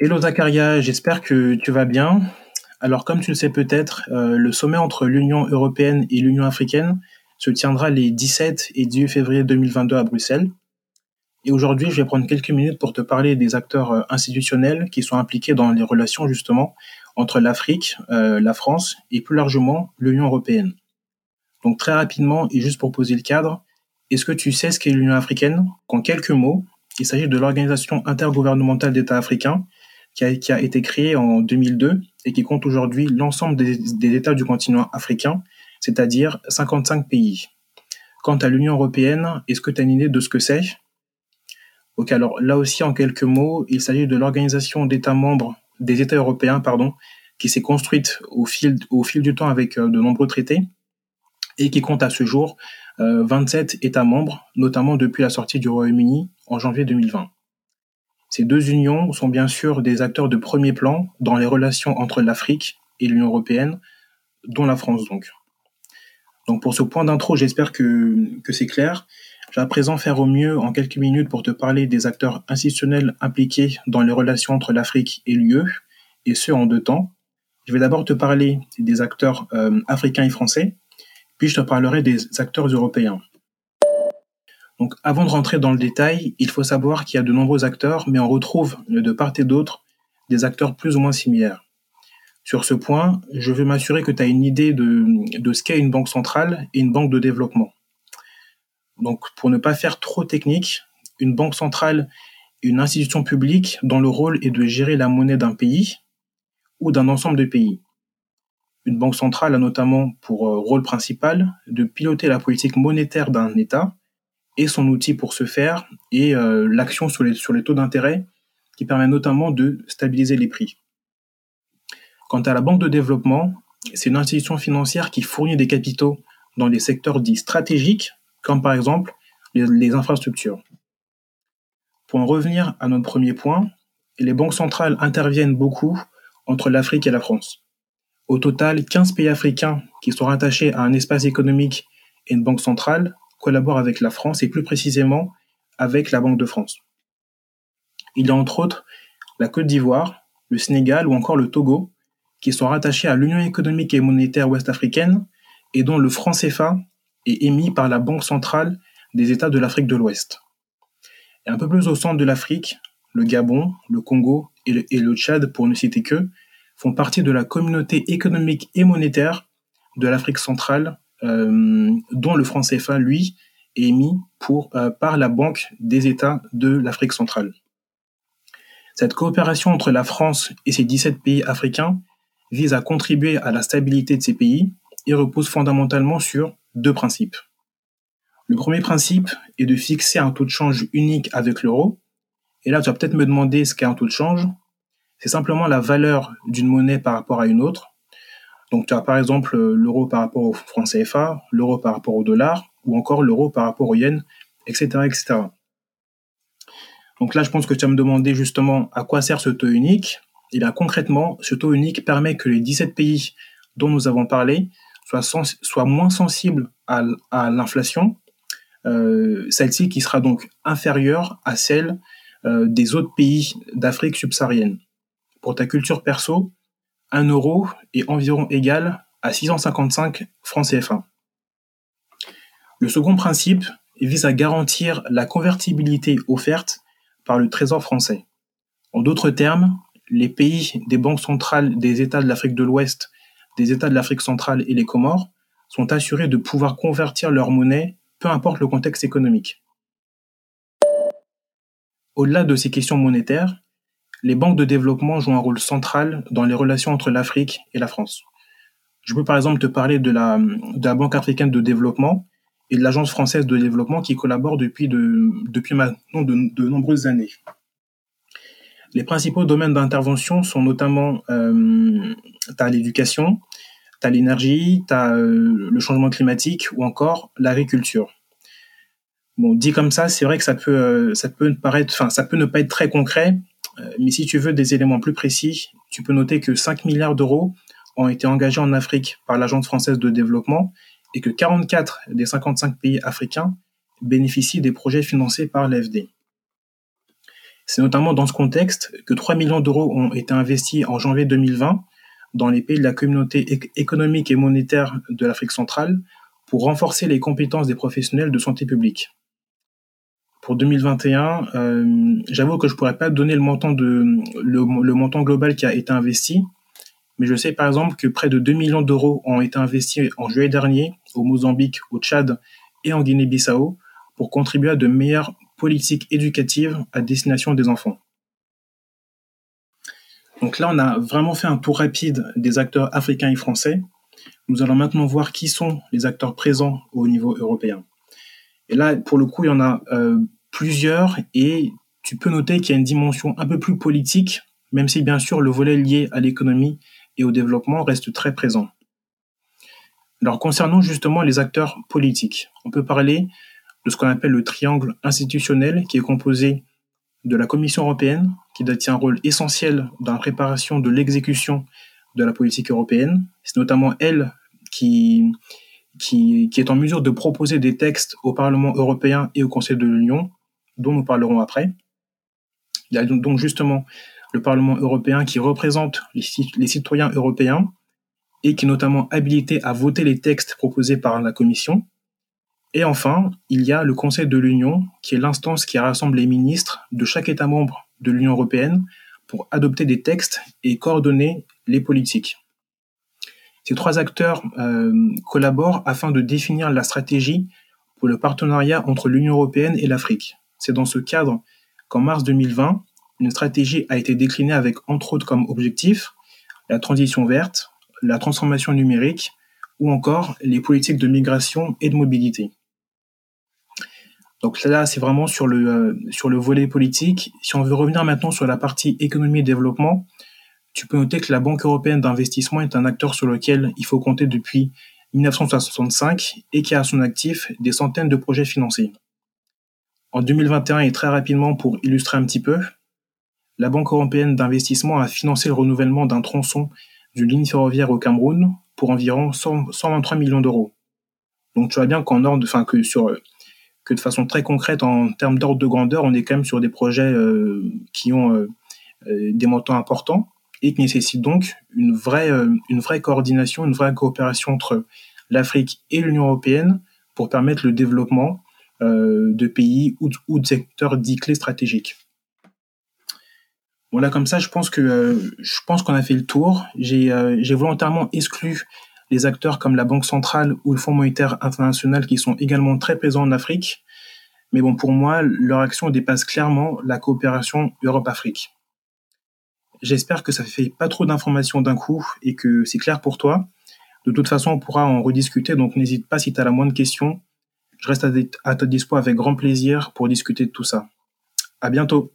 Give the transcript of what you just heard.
Hello Zakaria, j'espère que tu vas bien. Alors comme tu le sais peut-être, euh, le sommet entre l'Union européenne et l'Union africaine se tiendra les 17 et 18 février 2022 à Bruxelles. Et aujourd'hui, je vais prendre quelques minutes pour te parler des acteurs euh, institutionnels qui sont impliqués dans les relations justement entre l'Afrique, euh, la France et plus largement l'Union européenne. Donc très rapidement et juste pour poser le cadre, est-ce que tu sais ce qu'est l'Union africaine? Qu'en quelques mots, il s'agit de l'Organisation intergouvernementale d'États africains qui a, qui a, été créée en 2002 et qui compte aujourd'hui l'ensemble des, États du continent africain, c'est-à-dire 55 pays. Quant à l'Union européenne, est-ce que tu as une idée de ce que c'est? Ok, alors là aussi en quelques mots, il s'agit de l'organisation d'États membres des États européens, pardon, qui s'est construite au fil, du temps avec euh, de nombreux traités et qui compte à ce jour euh, 27 États membres, notamment depuis la sortie du Royaume-Uni en janvier 2020. Ces deux unions sont bien sûr des acteurs de premier plan dans les relations entre l'Afrique et l'Union européenne, dont la France donc. Donc pour ce point d'intro, j'espère que, c'est clair. Je vais à présent faire au mieux en quelques minutes pour te parler des acteurs institutionnels impliqués dans les relations entre l'Afrique et l'UE, et ce en deux temps. Je vais d'abord te parler des acteurs euh, africains et français, puis je te parlerai des acteurs européens. Donc avant de rentrer dans le détail, il faut savoir qu'il y a de nombreux acteurs, mais on retrouve de part et d'autre des acteurs plus ou moins similaires. Sur ce point, je veux m'assurer que tu as une idée de, ce qu'est une banque centrale et une banque de développement. Donc pour ne pas faire trop technique, une banque centrale est une institution publique dont le rôle est de gérer la monnaie d'un pays ou d'un ensemble de pays. Une banque centrale a notamment pour euh, rôle principal de piloter la politique monétaire d'un État et son outil pour ce faire est euh, l'action sur les, taux d'intérêt qui permet notamment de stabiliser les prix. Quant à la banque de développement, c'est une institution financière qui fournit des capitaux dans les secteurs dits stratégiques, comme par exemple les, les infrastructures. Pour en revenir à notre premier point, les banques centrales interviennent beaucoup entre l'Afrique et la France. Au total, 15 pays africains qui sont rattachés à un espace économique et une banque centrale collaborent avec la France et plus précisément avec la Banque de France. Il y a entre autres la Côte d'Ivoire, le Sénégal ou encore le Togo qui sont rattachés à l'Union économique et monétaire ouest-africaine et dont le franc CFA est émis par la Banque centrale des États de l'Afrique de l'Ouest. Et un peu plus au centre de l'Afrique, le Gabon, le Congo et le, et le Tchad, pour ne citer que, font partie de la communauté économique et monétaire de l'Afrique centrale, dont le franc CFA, lui, est émis euh, par la Banque des États de l'Afrique centrale. Cette coopération entre la France et ces 17 pays africains vise à contribuer à la stabilité de ces pays et repose fondamentalement sur deux principes. Le premier principe est de fixer un taux de change unique avec l'euro. Et là, tu vas peut-être me demander ce qu'est un taux de change. C'est simplement la valeur d'une monnaie par rapport à une autre. Donc tu as par exemple l'euro par rapport au franc CFA, l'euro par rapport au dollar, ou encore l'euro par rapport au yen, etc., etc. Donc là, je pense que tu vas me demander justement à quoi sert ce taux unique. Et là, concrètement, ce taux unique permet que les 17 pays dont nous avons parlé soient, moins sensibles à, à l'inflation, euh, celle-ci qui sera donc inférieure à celle euh, des autres pays d'Afrique subsaharienne. Pour ta culture perso, 1 euro est environ égal à 655 francs CFA. Le second principe vise à garantir la convertibilité offerte par le Trésor français. En d'autres termes, les pays des banques centrales des États de l'Afrique de l'Ouest, des États de l'Afrique centrale et les Comores sont assurés de pouvoir convertir leur monnaie, peu importe le contexte économique. Au-delà de ces questions monétaires, les banques de développement jouent un rôle central dans les relations entre l'Afrique et la France. Je peux par exemple te parler de la, Banque africaine de développement et de l'Agence française de développement qui collaborent depuis, de, depuis maintenant de, nombreuses années. Les principaux domaines d'intervention sont notamment euh, l'éducation, tu l'énergie, euh, le changement climatique ou encore l'agriculture. Bon, dit comme ça, c'est vrai que ça peut, euh, ça peut ne pas être très concret, mais si tu veux des éléments plus précis, tu peux noter que 5 milliards d'euros ont été engagés en Afrique par l'Agence française de développement et que 44 des 55 pays africains bénéficient des projets financés par l'AFD. C'est notamment dans ce contexte que 3 millions d'euros ont été investis en janvier 2020 dans les pays de la communauté économique et monétaire de l'Afrique centrale pour renforcer les compétences des professionnels de santé publique. Pour 2021, euh, j'avoue que je pourrais pas donner le montant de le, montant global qui a été investi, mais je sais par exemple que près de 2 millions d'euros ont été investis en juillet dernier au Mozambique, au Tchad et en Guinée-Bissau pour contribuer à de meilleures politiques éducatives à destination des enfants. Donc là, on a vraiment fait un tour rapide des acteurs africains et français. Nous allons maintenant voir qui sont les acteurs présents au niveau européen. Et là, pour le coup, il y en a euh, plusieurs et tu peux noter qu'il y a une dimension un peu plus politique, même si bien sûr le volet lié à l'économie et au développement reste très présent. Alors concernant justement les acteurs politiques, on peut parler de ce qu'on appelle le triangle institutionnel qui est composé de la Commission européenne, qui détient un rôle essentiel dans la préparation de l'exécution de la politique européenne. C'est notamment elle qui, qui, qui, est en mesure de proposer des textes au Parlement européen et au Conseil de l'Union, dont nous parlerons après. Il y a donc justement le Parlement européen qui représente les, citoyens européens et qui est notamment habilité à voter les textes proposés par la Commission. Et enfin, il y a le Conseil de l'Union, qui est l'instance qui rassemble les ministres de chaque État membre de l'Union européenne pour adopter des textes et coordonner les politiques. Ces trois acteurs euh, collaborent afin de définir la stratégie pour le partenariat entre l'Union européenne et l'Afrique. C'est dans ce cadre qu'en mars 2020, une stratégie a été déclinée avec entre autres comme objectif la transition verte, la transformation numérique ou encore les politiques de migration et de mobilité. Donc là, c'est vraiment sur le, euh, sur le volet politique. Si on veut revenir maintenant sur la partie économie et développement, tu peux noter que la Banque européenne d'investissement est un acteur sur lequel il faut compter depuis 1965 et qui a à son actif des centaines de projets financés. En 2021 et très rapidement pour illustrer un petit peu, la Banque européenne d'investissement a financé le renouvellement d'un tronçon d'une ligne ferroviaire au Cameroun pour environ 123 millions d'euros. Donc tu vois bien qu'en ordre, enfin que de façon très concrète en termes d'ordre de grandeur, on est quand même sur des projets euh, qui ont euh, euh, des montants importants et qui nécessitent donc une vraie coordination, une vraie coopération entre l'Afrique et l'Union européenne pour permettre le développement de pays ou, de secteurs dits clés stratégiques. Voilà, comme ça, je pense que je pense qu'on a fait le tour. J'ai volontairement exclu les acteurs comme la Banque centrale ou le Fonds monétaire international qui sont également très présents en Afrique. Mais bon, pour moi, leur action dépasse clairement la coopération Europe-Afrique. J'espère que ça fait pas trop d'informations d'un coup et que c'est clair pour toi. De toute façon, on pourra en rediscuter, donc n'hésite pas si tu as la moindre question. Je reste à ta dispo avec grand plaisir pour discuter de tout ça. À bientôt.